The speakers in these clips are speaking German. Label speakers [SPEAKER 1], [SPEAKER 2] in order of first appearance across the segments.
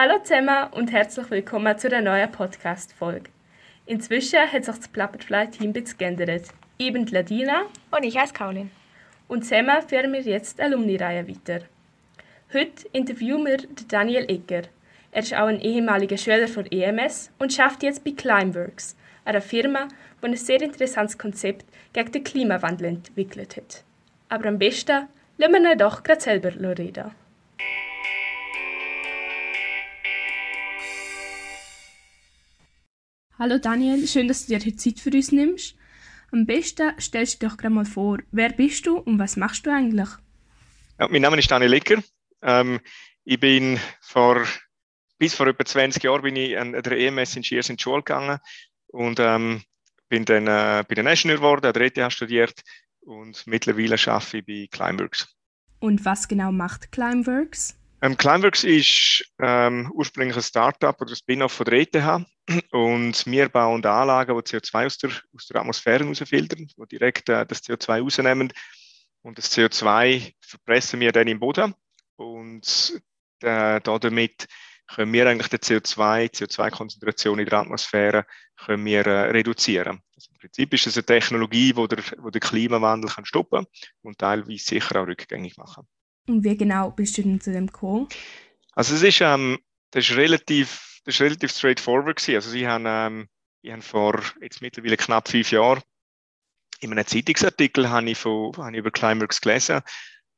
[SPEAKER 1] Hallo zusammen und herzlich willkommen zu der neuen Podcast-Folge. Inzwischen hat sich das Plappertfly-Team geändert. Ich bin Ladina.
[SPEAKER 2] Und ich heiße Kaulin.
[SPEAKER 1] Und zusammen führen wir jetzt die Alumni-Reihe weiter. Heute interviewen wir Daniel Egger. Er ist auch ein ehemaliger Schüler von EMS und arbeitet jetzt bei Climeworks, einer Firma, die ein sehr interessantes Konzept gegen den Klimawandel entwickelt hat. Aber am besten lassen wir ihn doch gerade selber reden. Hallo Daniel, schön, dass du dir heute Zeit für uns nimmst. Am besten stellst du dich doch gerade mal vor, wer bist du und was machst du eigentlich?
[SPEAKER 3] Ja, mein Name ist Daniel Lecker. Ähm, ich bin vor, bis vor etwa 20 Jahren bin ich an der EMS in Schiers in die Schule gegangen und ähm, bin dann äh, der National geworden, an der ETH studiert und mittlerweile arbeite ich bei Climeworks.
[SPEAKER 1] Und was genau macht Climeworks?
[SPEAKER 3] Ähm, Climeworks ist ähm, ursprünglich ein Startup oder ein Spin-off von der ETH und wir bauen Anlagen, die CO2 aus der, aus der Atmosphäre rausfiltern, die direkt äh, das CO2 rausnehmen und das CO2 verpressen wir dann im Boden und äh, damit können wir eigentlich die CO2, CO2-Konzentration in der Atmosphäre können wir, äh, reduzieren. Also Im Prinzip ist es eine Technologie, die der, wo der Klimawandel kann stoppen und teilweise sicher auch rückgängig machen.
[SPEAKER 1] Und wie genau bist du denn zu dem gekommen?
[SPEAKER 3] Also es ist, ähm, das ist relativ, das ist relativ straightforward gewesen. Also sie haben, ähm, ich habe vor jetzt mittlerweile knapp fünf Jahren in einem Zeitungsartikel habe ich, von, habe ich über Climeworks gelesen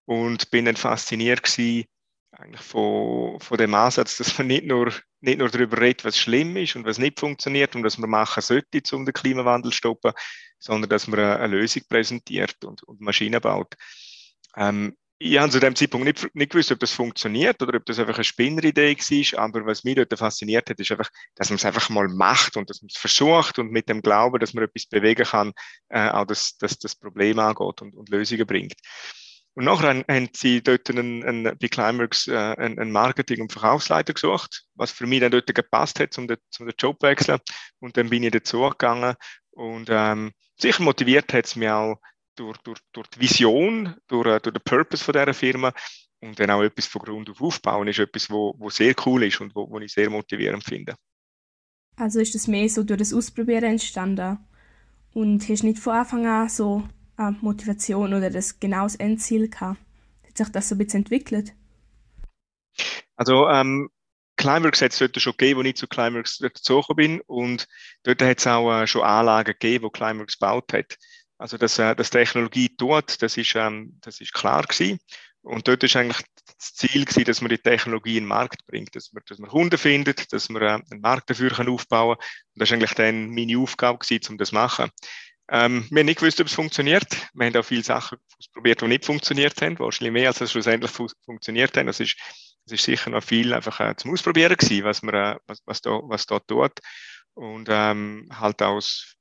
[SPEAKER 3] und bin dann fasziniert gewesen, eigentlich von, von dem Ansatz, dass man nicht nur, nicht nur darüber redet, was schlimm ist und was nicht funktioniert und was man machen sollte, um den Klimawandel zu stoppen, sondern dass man eine, Lösung präsentiert und, und Maschinen baut. Ähm, ich habe zu dem Zeitpunkt nicht, nicht gewusst, ob das funktioniert oder ob das einfach eine Spinneridee war. Aber was mich dort fasziniert hat, ist einfach, dass man es einfach mal macht und dass man es versucht und mit dem Glauben, dass man etwas bewegen kann, äh, auch das, das, das Problem angeht und, und Lösungen bringt. Und nachher haben sie dort einen, einen, bei Climeworks äh, einen, einen Marketing- und Verkaufsleiter gesucht, was für mich dann dort gepasst hat, um den, um den Job zu wechseln. Und dann bin ich dazu gegangen und ähm, sicher motiviert hat es mich auch, durch, durch, durch die Vision, durch, äh, durch den Purpose von dieser Firma und dann auch etwas von Grund auf aufbauen, ist etwas, wo, wo sehr cool ist und wo, wo ich sehr motivierend finde.
[SPEAKER 1] Also ist das mehr so durch das Ausprobieren entstanden und hast nicht von Anfang an so eine Motivation oder das genaues Endziel gehabt? Hat sich das so ein bisschen entwickelt?
[SPEAKER 3] Also ähm, Climeworks hat es dort schon gegeben, wo ich zu Climeworks dazugekommen bin und dort hat es auch äh, schon Anlagen gegeben, wo Climeworks gebaut hat. Also, dass, äh, dass Technologie tut, das ist, ähm, das ist klar gewesen. Und dort ist eigentlich das Ziel gewesen, dass man die Technologie in den Markt bringt, dass man, dass man Kunden findet, dass man äh, einen Markt dafür kann aufbauen kann. Und das ist eigentlich dann meine Aufgabe gewesen, um das zu machen. Ähm, wir haben nicht gewusst, ob es funktioniert. Wir haben auch viele Sachen ausprobiert, die nicht funktioniert haben, wahrscheinlich mehr, als es schlussendlich fu funktioniert haben. Das ist, das ist sicher noch viel einfach äh, zum Ausprobieren gewesen, was man, äh, was, was da, was da tut. Und ähm, halt aus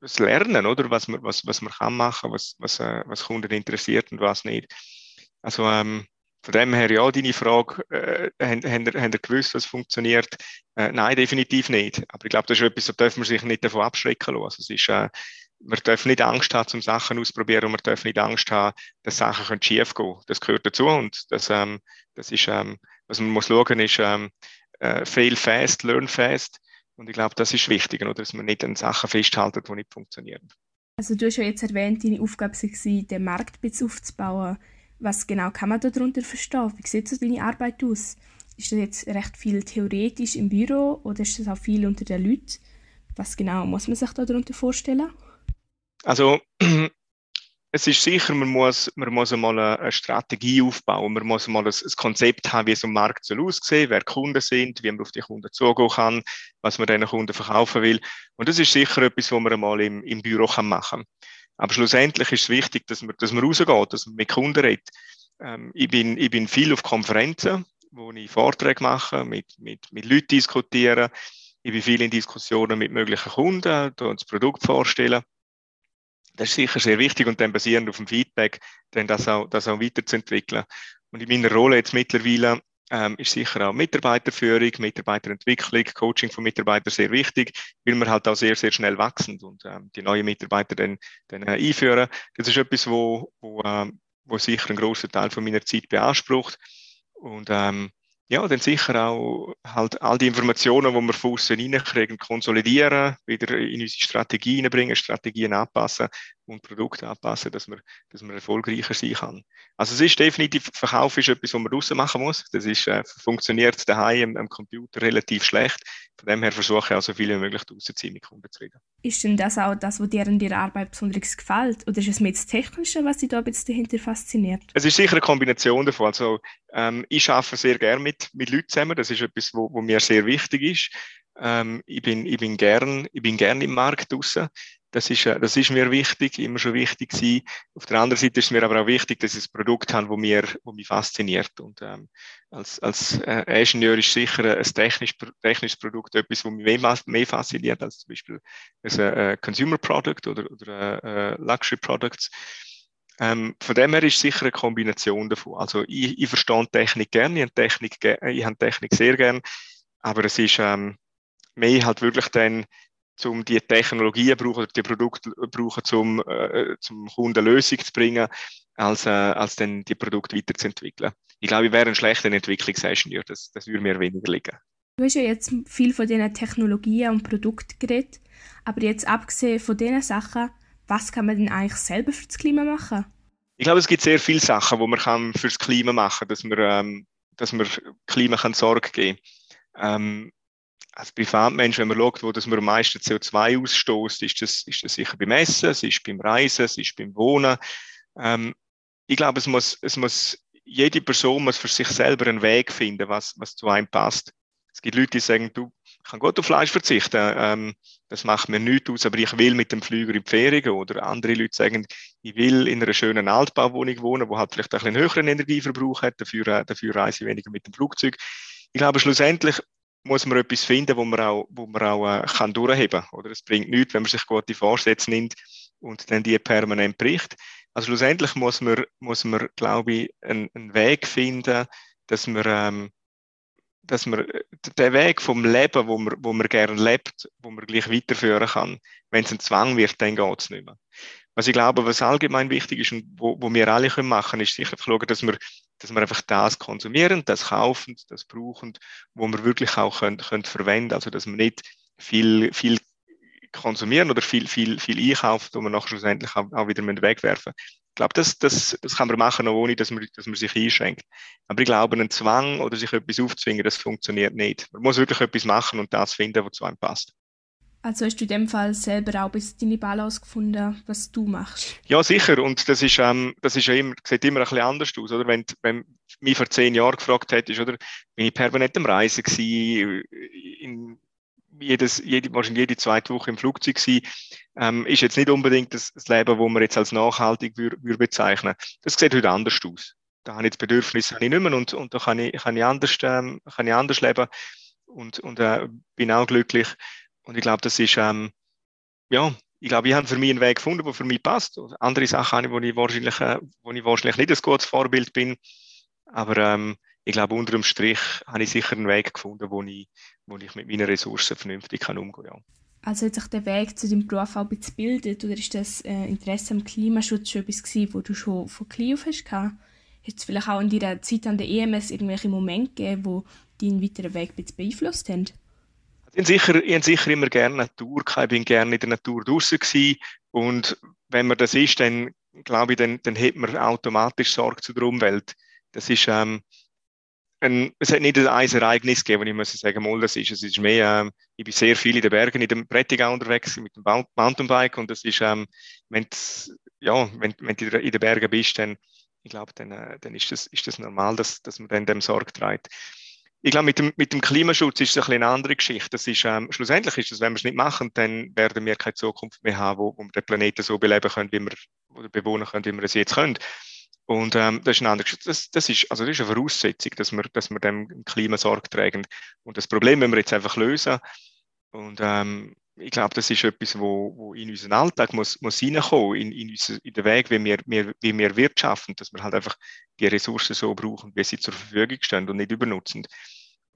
[SPEAKER 3] das Lernen, oder? Was man, was, was man kann machen, was, was, äh, was Kunden interessiert und was nicht. Also ähm, von dem her, ja, deine Frage, äh, haben ihr gewusst, was funktioniert? Äh, nein, definitiv nicht. Aber ich glaube, das ist etwas, da darf man sich nicht davon abschrecken lassen. Also es ist, äh, man darf nicht Angst haben, zum Sachen auszuprobieren und man darf nicht Angst haben, dass Sachen schief gehen können. Das gehört dazu und das, ähm, das ist, ähm, was man muss schauen, ist ähm, äh, fail fast, learn fast. Und ich glaube, das ist wichtig, oder? dass man nicht an Sachen festhalten, die nicht funktionieren.
[SPEAKER 1] Also du hast ja jetzt erwähnt, deine Aufgabe war, den Markt aufzubauen. Was genau kann man darunter verstehen? Wie sieht so deine Arbeit aus? Ist das jetzt recht viel theoretisch im Büro oder ist das auch viel unter den Leuten? Was genau muss man sich darunter vorstellen?
[SPEAKER 3] Also es ist sicher, man muss, man muss einmal eine Strategie aufbauen. Man muss mal ein, Konzept haben, wie so ein Markt soll aussehen, wer Kunden sind, wie man auf die Kunden zugehen kann, was man diesen Kunden verkaufen will. Und das ist sicher etwas, was man einmal im, im Büro kann machen Aber schlussendlich ist es wichtig, dass man, dass man rausgeht, dass man mit Kunden redet. Ähm, ich, bin, ich bin viel auf Konferenzen, wo ich Vorträge mache, mit, mit, mit Leuten diskutiere. Ich bin viel in Diskussionen mit möglichen Kunden, das Produkt vorstellen. Das ist sicher sehr wichtig und dann basierend auf dem Feedback, dann das auch, das auch weiterzuentwickeln. Und in meiner Rolle jetzt mittlerweile ähm, ist sicher auch Mitarbeiterführung, Mitarbeiterentwicklung, Coaching von Mitarbeitern sehr wichtig, weil wir halt auch sehr, sehr schnell wachsen und ähm, die neuen Mitarbeiter dann, dann äh, einführen. Das ist etwas, wo, wo, ähm, wo sicher einen großen Teil von meiner Zeit beansprucht. Und ähm, ja, dann sicher auch halt all die Informationen, die wir von außen reinkriegen, konsolidieren, wieder in unsere Strategien bringen, Strategien anpassen und Produkte anpassen, dass man, dass man erfolgreicher sein kann. Also es ist definitiv, Verkauf ist etwas, was man draussen machen muss. Das ist, äh, funktioniert daheim am, am Computer relativ schlecht. Von dem her versuche ich auch so viel wie möglich rauszuziehen, mit Kunden zu reden.
[SPEAKER 1] Ist denn das auch das, was dir an deiner Arbeit besonders gefällt? Oder ist es mehr das Technische, was dich da bisschen dahinter fasziniert?
[SPEAKER 3] Es ist sicher eine Kombination davon. Also, ähm, ich arbeite sehr gerne mit, mit Leuten zusammen. Das ist etwas, wo, wo mir sehr wichtig ist. Ähm, ich, bin, ich, bin gern, ich bin gern im Markt draussen. Das ist, äh, das ist mir wichtig, immer schon wichtig gewesen. Auf der anderen Seite ist es mir aber auch wichtig, dass ich ein Produkt habe, das mir, wo mich fasziniert. Und ähm, als, als äh, Ingenieur ist sicher ein technisch, technisches Produkt etwas, das mich mehr, mehr fasziniert als zum Beispiel ein äh, Consumer Product oder, oder äh, Luxury Products. Ähm, von dem her ist sicher eine Kombination davon. Also ich, ich verstehe Technik gerne, ich habe Technik, ich habe Technik sehr gerne, aber es ist ähm, mehr halt wirklich dann um die Technologien brauchen oder die Produkte brauchen, um äh, zum Kunden eine Lösung zu bringen, als, äh, als dann die Produkte weiterzuentwickeln. Ich glaube, ich wäre ein schlechter Entwicklungsingenieur, das, das würde mir weniger liegen.
[SPEAKER 1] Du hast ja jetzt viel von diesen Technologien und Produkten geredet, aber jetzt abgesehen von diesen Sachen, was kann man denn eigentlich selber für das Klima machen?
[SPEAKER 3] Ich glaube, es gibt sehr viele Sachen, die man kann für das Klima machen kann, dass man, ähm, dass man Klima kann Sorge geben kann. Ähm, als Privatmensch, wenn man schaut, wo das man am meisten CO2 ausstößt, ist das, ist das sicher beim Essen, es ist beim Reisen, es ist beim Wohnen. Ähm, ich glaube, es muss, es muss, jede Person muss für sich selber einen Weg finden, was, was zu einem passt. Es gibt Leute, die sagen, du, ich kann gut auf Fleisch verzichten, ähm, das macht mir nichts aus, aber ich will mit dem Flüger in die Ferien Oder andere Leute sagen, ich will in einer schönen Altbauwohnung wohnen, wo halt vielleicht ein bisschen höheren Energieverbrauch hat, dafür, äh, dafür reise ich weniger mit dem Flugzeug. Ich glaube, schlussendlich muss man etwas finden, wo man auch, wo man auch äh, kann durchheben kann. Es bringt nichts, wenn man sich gute Vorsätze nimmt und dann die permanent bricht. Also schlussendlich muss man, muss man glaube ich, einen, einen Weg finden, dass man, ähm, dass man äh, den Weg vom Leben, wo man, wo man gerne lebt, wo man gleich weiterführen kann. Wenn es ein Zwang wird, dann geht es nicht mehr. Was ich glaube, was allgemein wichtig ist und wo, wo wir alle können machen, ist sicher schauen, dass wir, dass wir einfach das konsumieren, das kaufen, das brauchen, wo wir wirklich auch können, können verwenden. Also, dass wir nicht viel, viel konsumieren oder viel, viel, viel einkaufen, wo wir nachher schlussendlich auch, auch wieder wegwerfen Ich glaube, das, das, das kann man machen, ohne dass man, dass man sich einschränkt. Aber ich glaube, ein Zwang oder sich etwas aufzwingen, das funktioniert nicht. Man muss wirklich etwas machen und das finden, was zu einem passt.
[SPEAKER 1] Also hast du in dem Fall selber auch bis deine Balance gefunden, was du machst?
[SPEAKER 3] Ja, sicher. Und das ist, ähm, das ist ja immer, sieht immer ein bisschen anders aus, oder? Wenn, wenn mich vor zehn Jahren gefragt hättest, oder? Bin ich permanent am Reisen gewesen, in jedes, jede, wahrscheinlich jede zweite Woche im Flugzeug gewesen, ähm, ist jetzt nicht unbedingt das, das Leben, das man jetzt als nachhaltig würde, würde bezeichnen. Das sieht heute anders aus. Da habe ich das Bedürfnis habe ich nicht mehr und, und da kann ich, kann ich anders, ähm, kann ich anders leben und, und äh, bin auch glücklich. Und ich glaube, das ist, ähm, ja, ich glaube, ich habe für mich einen Weg gefunden, der für mich passt. Andere Sachen habe ich, wo ich wahrscheinlich, äh, wo ich wahrscheinlich nicht ein gutes Vorbild bin. Aber ähm, ich glaube, unter dem Strich habe ich sicher einen Weg gefunden, wo ich, wo ich mit meinen Ressourcen vernünftig kann umgehen kann.
[SPEAKER 1] Also hat sich der Weg zu deinem Beruf auch gebildet oder ist das äh, Interesse am Klimaschutz schon etwas gewesen, wo du schon von klein auf hast? Hat es vielleicht auch in deiner Zeit an der EMS irgendwelche Momente gegeben, wo deinen weiteren Weg beeinflusst haben?
[SPEAKER 3] Ich habe sicher, ich habe sicher immer gerne Natur gehabt. Ich bin gerne in der Natur draußen gewesen. Und wenn man das ist, dann glaube ich, dann, dann hat man automatisch Sorge zu der Umwelt. Das ist, ähm, ein, es hat nicht ein Ereignis gegeben, ich muss sagen, mal, das ist, es ist mehr, ähm, ich bin sehr viel in den Bergen, in dem Prättigau unterwegs mit dem Mountainbike und das ist, ähm, wenn ja, wenn, wenn du in den Bergen bist, dann, ich glaube, dann, äh, dann ist das, ist das normal, dass, dass man dann dem Sorge trägt. Ich glaube, mit dem, mit dem Klimaschutz ist es ein eine andere Geschichte. Das ist, ähm, schlussendlich ist es, wenn wir es nicht machen, dann werden wir keine Zukunft mehr haben, wo, wo wir den Planeten so beleben können, wie wir, oder bewohnen können, wie wir es jetzt können. Und ähm, das ist eine andere Geschichte. Das, das, ist, also das ist eine Voraussetzung, dass wir, dass wir dem Klima Sorge tragen. Und das Problem, wenn wir jetzt einfach lösen, und ähm, ich glaube, das ist etwas, wo, wo in unseren Alltag muss, muss reinkommen, in, in, unser, in den Weg, wie wir, wir, wie wir wirtschaften, dass wir halt einfach die Ressourcen so brauchen, wie sie zur Verfügung stehen und nicht übernutzen.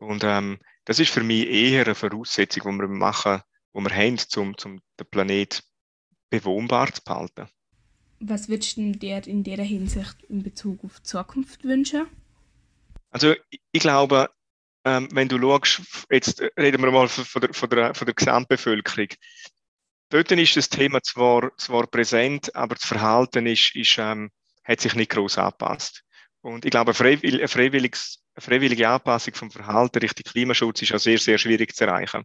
[SPEAKER 3] Und ähm, das ist für mich eher eine Voraussetzung, die wir machen, die wir haben, um, um den Planet bewohnbar zu behalten.
[SPEAKER 1] Was würdest du dir in dieser Hinsicht in Bezug auf die Zukunft wünschen?
[SPEAKER 3] Also ich glaube, ähm, wenn du schaust, jetzt reden wir mal von der, von der, von der Gesamtbevölkerung. Dort ist das Thema zwar, zwar präsent, aber das Verhalten ist, ist, ähm, hat sich nicht groß angepasst. Und ich glaube, eine, eine, freiwillige Anpassung vom Verhalten Richtung Klimaschutz ist auch sehr, sehr schwierig zu erreichen.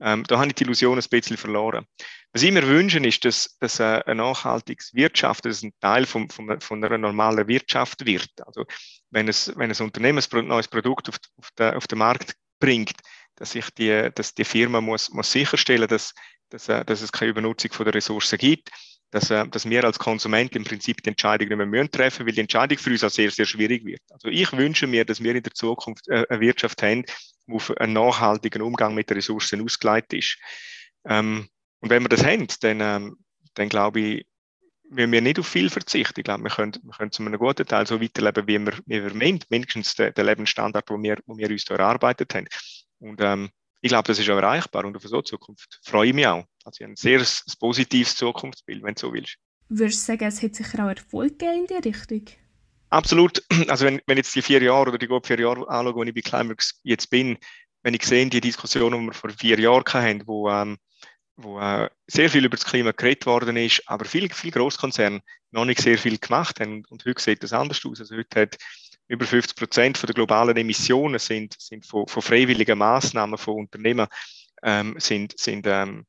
[SPEAKER 3] Ähm, da habe ich die Illusion ein bisschen verloren. Was ich mir wünsche, ist, dass, dass eine nachhaltige Wirtschaft dass ein Teil von, von, von einer normalen Wirtschaft wird. Also wenn, es, wenn ein Unternehmen ein neues Produkt auf, auf, den, auf den Markt bringt, dass, sich die, dass die Firma muss, muss sicherstellen dass, dass, äh, dass es keine Übernutzung der Ressourcen gibt, dass, äh, dass wir als Konsument im Prinzip die Entscheidung nicht mehr müssen treffen, weil die Entscheidung für uns auch sehr, sehr schwierig wird. Also ich wünsche mir, dass wir in der Zukunft äh, eine Wirtschaft haben, die auf einen nachhaltigen Umgang mit den Ressourcen ausgeleitet ist. Ähm, und wenn wir das haben, dann, ähm, dann glaube ich, müssen wir nicht auf viel verzichten. Ich glaube, wir können, wir können zu einem guten Teil so weiterleben, wie wir, wie wir meint, mindestens den, den Lebensstandard, den wir, wo wir uns erarbeitet haben. Und ähm, ich glaube, das ist auch erreichbar und auf so Zukunft freue ich mich auch. Also ein sehr positives Zukunftsbild, wenn du so willst.
[SPEAKER 1] Würdest du sagen, es hat sicher auch Erfolg gegeben in die Richtung?
[SPEAKER 3] Absolut. Also wenn, wenn jetzt die vier Jahre oder die gut vier Jahre anschaue, wo ich bei Climax jetzt bin, wenn ich sehe, die Diskussion, die wir vor vier Jahren hatten, wo, ähm, wo äh, sehr viel über das Klima geredet worden ist, aber viele viel Großkonzerne noch nicht sehr viel gemacht haben. Und heute sieht das anders aus. Also heute hat über 50 Prozent der globalen Emissionen sind, sind von, von freiwilligen Maßnahmen von Unternehmen ähm, sind, sind ähm,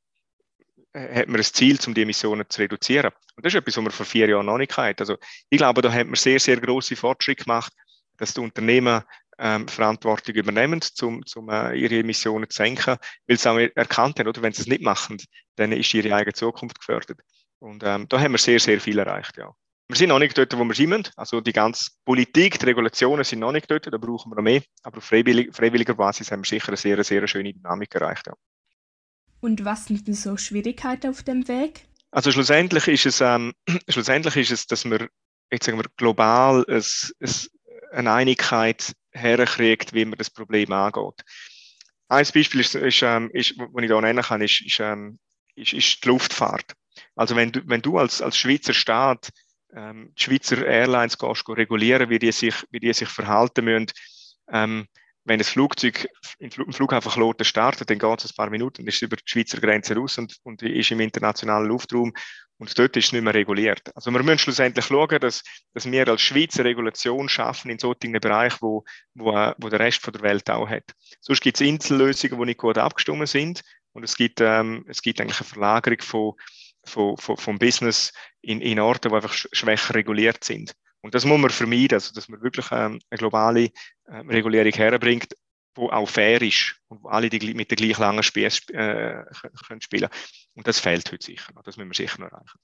[SPEAKER 3] äh, hat man ein Ziel, um die Emissionen zu reduzieren. Und das ist etwas, was man vor vier Jahren noch nicht hatte. Also ich glaube, da hat man sehr, sehr große Fortschritte gemacht, dass die Unternehmen ähm, Verantwortung übernehmen, um, um äh, ihre Emissionen zu senken, weil sie auch erkannt haben, oder wenn sie es nicht machen, dann ist ihre eigene Zukunft gefördert. Und ähm, da haben wir sehr, sehr viel erreicht, ja. Wir sind noch nicht dort, wo wir sind. Also die ganze Politik, die Regulationen sind noch nicht dort, da brauchen wir noch mehr. Aber auf freiwillig, freiwilliger Basis haben wir sicher eine sehr, sehr schöne Dynamik erreicht. Ja.
[SPEAKER 1] Und was sind denn so Schwierigkeiten auf dem Weg?
[SPEAKER 3] Also schlussendlich ist es, ähm, schlussendlich ist es dass wir jetzt sagen wir, global ein, ein, eine Einigkeit herkriegt, wie man das Problem angeht. Ein Beispiel ist, ist, ähm, ist was ich da nennen kann, ist, ist, ähm, ist, ist die Luftfahrt. Also wenn du, wenn du als, als Schweizer Staat ähm, die Schweizer Airlines gehst, regulieren, wie die sich, wie die sich verhalten müssen, ähm, wenn das Flugzeug im Flughafen Kloten startet, dann geht es ein paar Minuten ist über die Schweizer Grenze raus und, und ist im internationalen Luftraum und dort ist es nicht mehr reguliert. Also wir müssen schlussendlich schauen, dass, dass wir als Schweizer Regulation schaffen in solchen Bereichen, wo, wo, wo der Rest von der Welt auch hat. Sonst gibt es Insellösungen, die nicht gut abgestimmt sind und es gibt, ähm, es gibt eigentlich eine Verlagerung von, von, von, vom Business in, in Orten, die einfach schwächer reguliert sind. Und das muss man vermeiden, also dass man wirklich ähm, eine globale ähm, Regulierung herbringt, die auch fair ist und wo alle die, mit der gleich langen Spieß äh, können spielen Und das fehlt heute sicher noch. Das müssen wir sicher noch erreichen.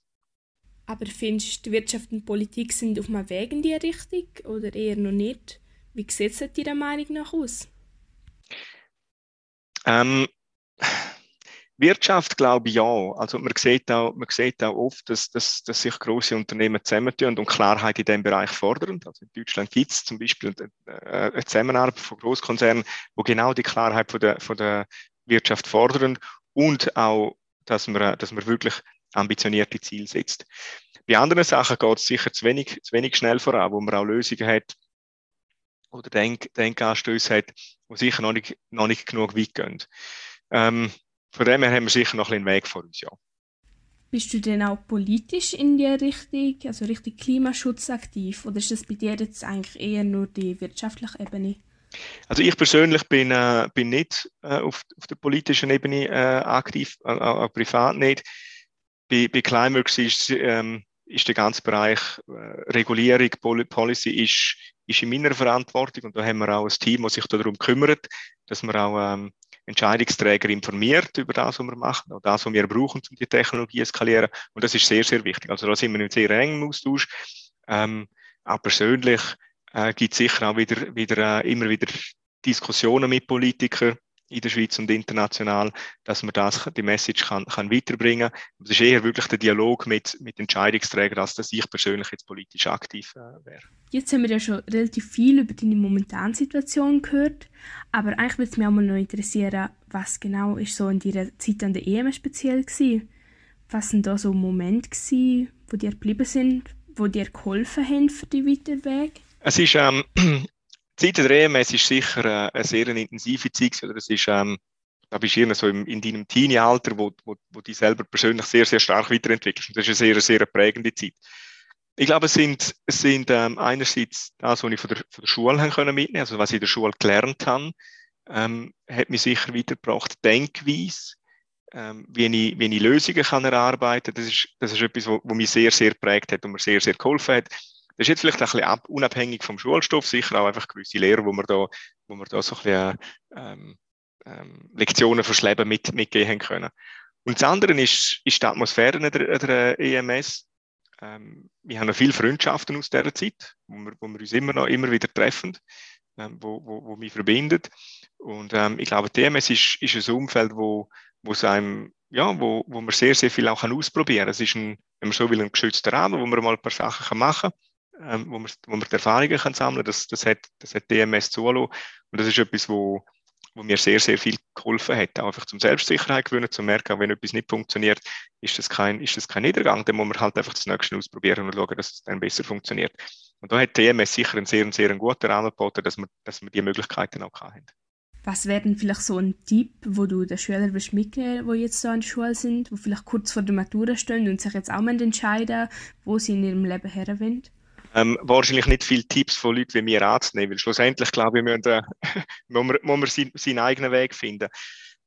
[SPEAKER 1] Aber findest du, die Wirtschaft und Politik sind auf einem Weg in diese Richtung oder eher noch nicht? Wie sieht es deiner Meinung nach aus?
[SPEAKER 3] Ähm, Wirtschaft glaube ich ja. Also man sieht auch, man sieht auch oft, dass, dass, dass sich große Unternehmen zusammentun und Klarheit in diesem Bereich fordern. Also in Deutschland gibt es zum Beispiel eine Zusammenarbeit von Großkonzernen, wo genau die Klarheit von der, von der Wirtschaft fordern und auch, dass man, dass man wirklich ambitionierte Ziele setzt. Bei anderen Sachen geht es sicher zu wenig, zu wenig schnell voran, wo man auch Lösungen hat oder Denk, Denkanstöße hat, die sicher noch nicht, noch nicht genug weit gehen. Ähm, von dem her haben wir sicher noch ein bisschen Weg vor uns, ja.
[SPEAKER 1] Bist du denn auch politisch in die Richtung, also Richtung Klimaschutz aktiv oder ist das bei dir jetzt eigentlich eher nur die wirtschaftliche Ebene?
[SPEAKER 3] Also ich persönlich bin, äh, bin nicht äh, auf, auf der politischen Ebene äh, aktiv, äh, auch privat nicht. Bei, bei Climaworks ist, ähm, ist der ganze Bereich äh, Regulierung, Policy ist, ist in meiner Verantwortung und da haben wir auch ein Team, das sich darum kümmert, dass wir auch ähm, Entscheidungsträger informiert über das, was wir machen, auch das, was wir brauchen, um die Technologie zu skalieren. Und das ist sehr, sehr wichtig. Also da sind wir in sehr engem Austausch. Ähm, auch persönlich äh, gibt es sicher auch wieder, wieder äh, immer wieder Diskussionen mit Politikern in der Schweiz und international, dass man das, die Message kann, kann weiterbringen kann. Es ist eher wirklich der Dialog mit, mit Entscheidungsträgern, als dass ich persönlich jetzt politisch aktiv äh, wäre.
[SPEAKER 1] Jetzt haben wir ja schon relativ viel über deine momentane Situation gehört, aber eigentlich würde es mich auch mal noch interessieren, was genau ist so in deiner Zeit an der EM speziell war? Was sind da so Momente gewesen, wo dir geblieben sind, wo dir geholfen haben für die weiteren Weg?
[SPEAKER 3] Es ist ähm, Zeit der EMS ist sicher äh, eine sehr intensive Zeit. Oder? Das ist, ähm, da bist du so in deinem Teenie-Alter, wo, wo, wo du selber persönlich sehr, sehr stark weiterentwickelst. Und das ist eine sehr, sehr prägende Zeit. Ich glaube, es sind, es sind ähm, einerseits das, was ich von der, von der Schule können mitnehmen, also was ich in der Schule gelernt habe, ähm, hat mich sicher weitergebracht. Denkweise, ähm, wie, ich, wie ich Lösungen kann erarbeiten kann, das ist, das ist etwas, was mich sehr, sehr prägt hat und mir sehr, sehr geholfen hat. Das ist jetzt vielleicht ein bisschen ab, unabhängig vom Schulstoff, sicher auch einfach gewisse Lehrer, wo wir da, wo wir da so ein bisschen, ähm, ähm, Lektionen fürs Leben mit, mitgeben können. Und das andere ist, ist die Atmosphäre der, der EMS. Ähm, wir haben noch viele Freundschaften aus dieser Zeit, wo wir, wo wir uns immer noch immer wieder treffen, ähm, wo, wo, wo mich verbindet. Und ähm, ich glaube, die EMS ist, ist ein Umfeld, wo, wo es einem, ja, wo, wo man sehr, sehr viel auch ausprobieren kann. Es ist ein, wenn man so will, ein geschützter Rahmen, wo man mal ein paar Sachen machen kann, ähm, wo, man, wo man die Erfahrungen kann sammeln kann. Das, das, hat, DMS zulassen. Und das ist etwas, wo, wo mir sehr, sehr viel geholfen hat. Auch einfach zum Selbstsicherheit gewinnen, zu merken, wenn etwas nicht funktioniert, ist das kein, ist das kein Niedergang. Dann muss man halt einfach das Nächste ausprobieren und schauen, dass es dann besser funktioniert. Und da hat TMS sicher einen sehr, sehr guten Rahmen geboten, dass wir, dass wir die Möglichkeiten auch haben.
[SPEAKER 1] Was wäre denn vielleicht so ein Tipp, wo du den Schülern mitgeben wo jetzt so an der Schule sind, wo vielleicht kurz vor der Matura stehen und sich jetzt auch mal entscheiden, wo sie in ihrem Leben her wollen?
[SPEAKER 3] Ähm, wahrscheinlich nicht viele Tipps von Leuten wie mir anzunehmen, weil schlussendlich, glaube ich, müssen, äh, muss man, muss man seinen, seinen eigenen Weg finden.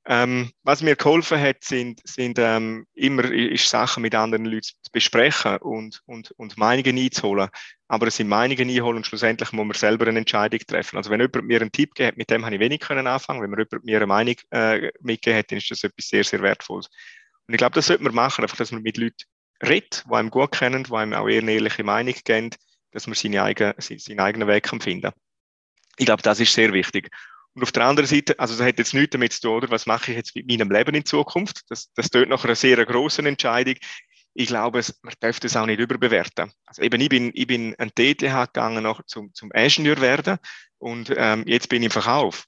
[SPEAKER 3] Ähm, was mir geholfen hat, sind, sind ähm, immer ist Sachen mit anderen Leuten zu besprechen und, und, und Meinungen einzuholen. Aber es sind Meinungen einholen und schlussendlich muss man selber eine Entscheidung treffen. Also wenn jemand mir einen Tipp gibt, mit dem habe ich wenig können anfangen. Wenn mir jemand mir eine Meinung äh, mitgegeben hat, dann ist das etwas sehr, sehr Wertvolles. Und ich glaube, das sollte man machen, einfach, dass man mit Leuten redet, die einem gut kennen, die einem auch eher eine ehrliche Meinung geben dass man seine eigene, seinen eigenen Weg kann finden Ich glaube, das ist sehr wichtig. Und auf der anderen Seite, also das hat jetzt nichts damit zu tun, oder was mache ich jetzt mit meinem Leben in Zukunft? Das, das tut nach einer sehr großen Entscheidung. Ich glaube, man darf das auch nicht überbewerten. Also eben, ich bin, ich bin an TTH gegangen, noch zum, zum Ingenieur werden und ähm, jetzt bin ich im Verkauf.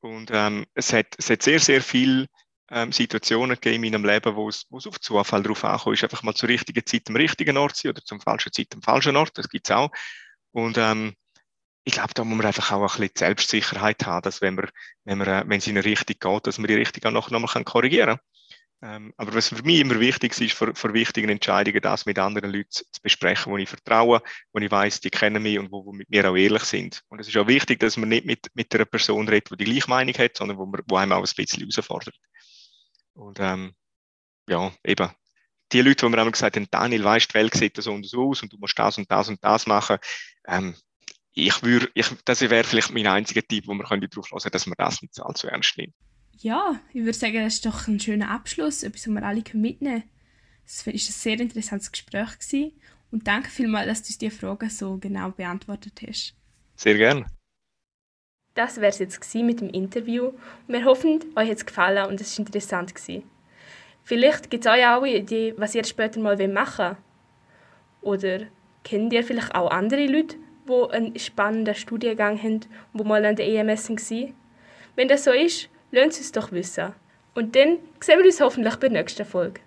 [SPEAKER 3] Und ähm, es, hat, es hat sehr, sehr viel ähm, Situationen gegeben in meinem Leben, wo es, wo es auf Zufall drauf ankommt, ist einfach mal zur richtigen Zeit am richtigen Ort sein oder zum falschen Zeit am falschen Ort, das gibt's auch. Und ähm, ich glaube, da muss man einfach auch ein bisschen Selbstsicherheit haben, dass wenn man, wenn man, äh, wenn es in eine Richtung geht, dass man die Richtung auch noch, noch mal korrigieren kann. Ähm, aber was für mich immer wichtig ist, für, für wichtigen Entscheidungen, das mit anderen Leuten zu besprechen, wo ich vertraue, wo ich weiß, die kennen mich und wo, wo mit mir auch ehrlich sind. Und es ist auch wichtig, dass man nicht mit, mit einer Person redet, die die gleiche Meinung hat, sondern wo, man, wo einem auch ein bisschen herausfordert. Und ähm, ja, eben, die Leute, die mir einmal gesagt haben, Daniel, weißt, die Welt sieht so und so aus und du musst das und das und das machen, ähm, ich würde, ich, das wäre vielleicht mein einziger Tipp, wo man könnte darauf hören dass man das nicht allzu ernst nimmt.
[SPEAKER 1] Ja, ich würde sagen, das ist doch ein schöner Abschluss, etwas, was wir alle mitnehmen können. Es war ein sehr interessantes Gespräch gewesen. und danke vielmals, dass du diese Fragen so genau beantwortet hast.
[SPEAKER 3] Sehr gerne.
[SPEAKER 1] Das wäre es jetzt mit dem Interview. Wir hoffen, euch hat es gefallen und es war interessant. Gewesen. Vielleicht gibt es euch auch eine Idee, was ihr später mal machen wollt. Oder kennt ihr vielleicht auch andere Leute, die einen spannenden Studiengang haben und die mal an der EMS waren? Wenn das so ist, lasst es uns doch wissen. Und dann sehen wir uns hoffentlich bei der nächsten Folge.